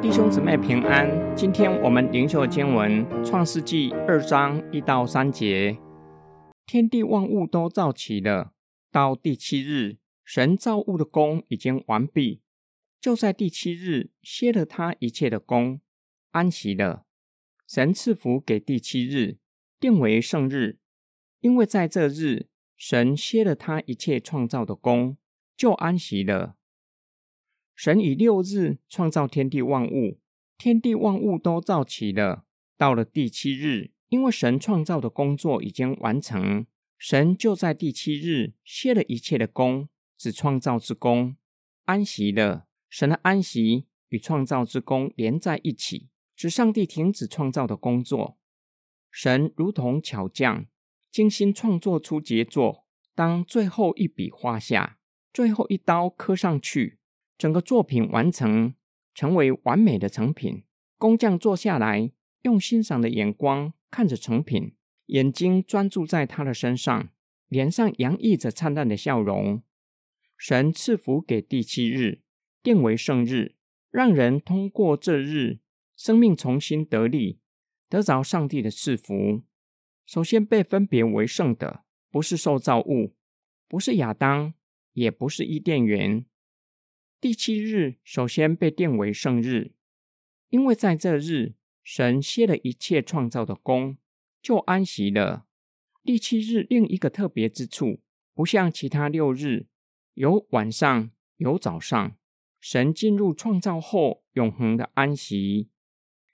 弟兄姊妹平安，今天我们灵修经文《创世纪》二章一到三节。天地万物都造齐了，到第七日，神造物的功已经完毕，就在第七日歇了他一切的功，安息了。神赐福给第七日，定为圣日，因为在这日，神歇了他一切创造的功，就安息了。神以六日创造天地万物，天地万物都造齐了。到了第七日，因为神创造的工作已经完成，神就在第七日歇了一切的功，只创造之功，安息了。神的安息与创造之功连在一起，使上帝停止创造的工作。神如同巧匠，精心创作出杰作。当最后一笔画下，最后一刀刻上去。整个作品完成，成为完美的成品。工匠坐下来，用欣赏的眼光看着成品，眼睛专注在他的身上，脸上洋溢着灿烂的笑容。神赐福给第七日，定为圣日，让人通过这日，生命重新得力，得着上帝的赐福。首先被分别为圣的，不是受造物，不是亚当，也不是伊甸园。第七日首先被定为圣日，因为在这日，神歇了一切创造的功，就安息了。第七日另一个特别之处，不像其他六日有晚上有早上，神进入创造后永恒的安息。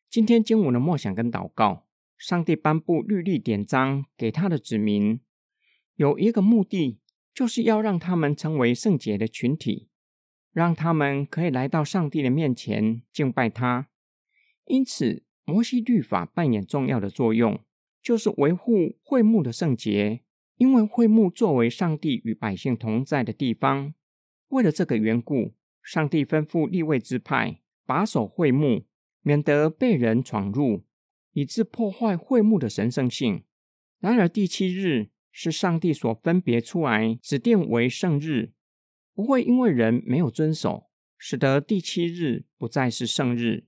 今天经文的默想跟祷告，上帝颁布律例典章给他的子民，有一个目的，就是要让他们成为圣洁的群体。让他们可以来到上帝的面前敬拜他。因此，摩西律法扮演重要的作用，就是维护会幕的圣洁。因为会幕作为上帝与百姓同在的地方，为了这个缘故，上帝吩咐立位之派把守会幕，免得被人闯入，以致破坏会幕的神圣性。然而，第七日是上帝所分别出来指定为圣日。不会因为人没有遵守，使得第七日不再是圣日；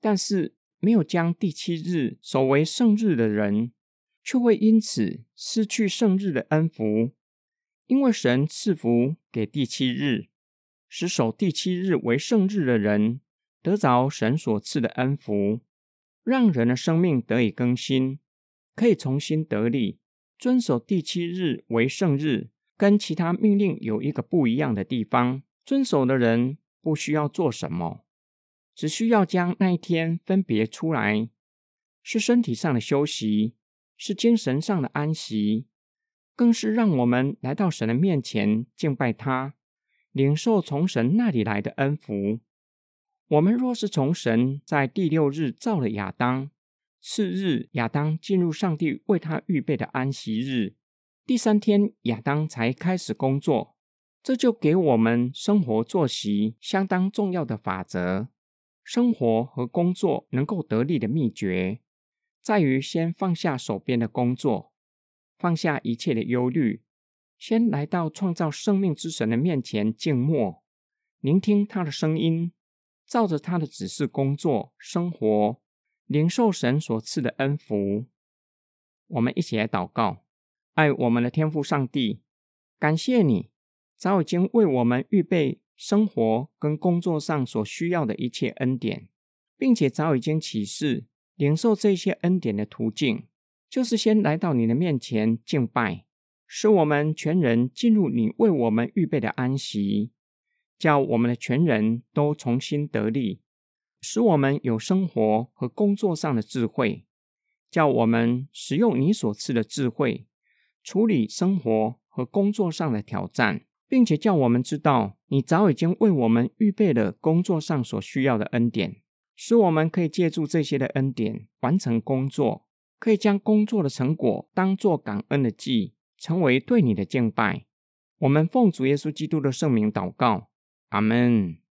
但是没有将第七日守为圣日的人，却会因此失去圣日的恩福。因为神赐福给第七日，使守第七日为圣日的人得着神所赐的恩福，让人的生命得以更新，可以重新得力，遵守第七日为圣日。跟其他命令有一个不一样的地方，遵守的人不需要做什么，只需要将那一天分别出来，是身体上的休息，是精神上的安息，更是让我们来到神的面前敬拜他，领受从神那里来的恩福。我们若是从神在第六日造了亚当，次日亚当进入上帝为他预备的安息日。第三天，亚当才开始工作，这就给我们生活作息相当重要的法则。生活和工作能够得力的秘诀，在于先放下手边的工作，放下一切的忧虑，先来到创造生命之神的面前静默，聆听他的声音，照着他的指示工作生活，领受神所赐的恩福。我们一起来祷告。爱我们的天父上帝，感谢你早已经为我们预备生活跟工作上所需要的一切恩典，并且早已经启示领受这些恩典的途径，就是先来到你的面前敬拜，使我们全人进入你为我们预备的安息，叫我们的全人都重新得力，使我们有生活和工作上的智慧，叫我们使用你所赐的智慧。处理生活和工作上的挑战，并且叫我们知道，你早已经为我们预备了工作上所需要的恩典，使我们可以借助这些的恩典完成工作，可以将工作的成果当作感恩的祭，成为对你的敬拜。我们奉主耶稣基督的圣名祷告，阿门。